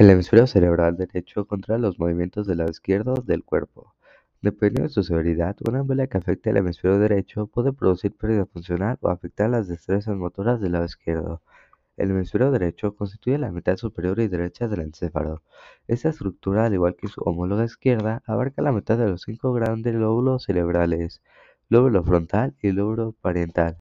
El hemisferio cerebral derecho controla los movimientos del lado izquierdo del cuerpo. Dependiendo de su severidad, una embolia que afecte al hemisferio derecho puede producir pérdida funcional o afectar las destrezas motoras del lado izquierdo. El hemisferio derecho constituye la mitad superior y derecha del encéfalo. Esta estructura, al igual que su homóloga izquierda, abarca la mitad de los cinco grandes lóbulos cerebrales, lóbulo frontal y lóbulo parietal.